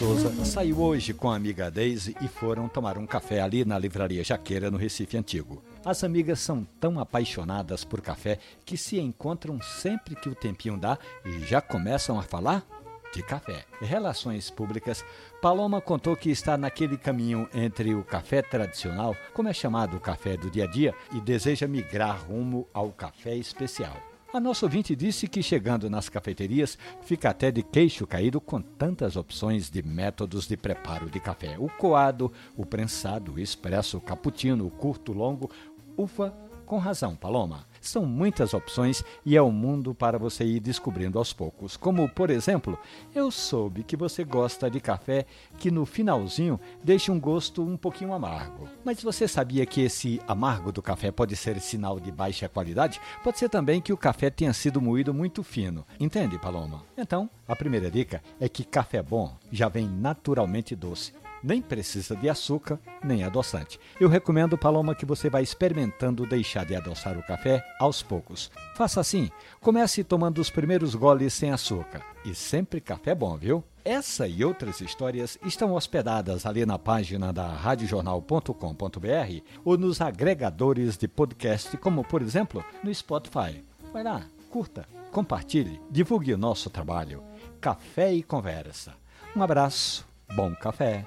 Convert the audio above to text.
Rosa saiu hoje com a amiga Daisy e foram tomar um café ali na Livraria Jaqueira, no Recife Antigo. As amigas são tão apaixonadas por café que se encontram sempre que o tempinho dá e já começam a falar de café. Relações públicas, Paloma contou que está naquele caminho entre o café tradicional, como é chamado o café do dia a dia, e deseja migrar rumo ao café especial. A nossa ouvinte disse que chegando nas cafeterias fica até de queixo caído com tantas opções de métodos de preparo de café. O coado, o prensado, o expresso, o cappuccino, o curto, longo. Ufa, com razão, Paloma. São muitas opções e é um mundo para você ir descobrindo aos poucos. Como, por exemplo, eu soube que você gosta de café que no finalzinho deixa um gosto um pouquinho amargo. Mas você sabia que esse amargo do café pode ser sinal de baixa qualidade? Pode ser também que o café tenha sido moído muito fino. Entende, Paloma? Então, a primeira dica é que café bom já vem naturalmente doce nem precisa de açúcar nem adoçante. Eu recomendo, Paloma, que você vá experimentando deixar de adoçar o café aos poucos. Faça assim: comece tomando os primeiros goles sem açúcar. E sempre café bom, viu? Essa e outras histórias estão hospedadas ali na página da radiojornal.com.br ou nos agregadores de podcast, como por exemplo no Spotify. Vai lá, curta, compartilhe, divulgue o nosso trabalho. Café e conversa. Um abraço bom café.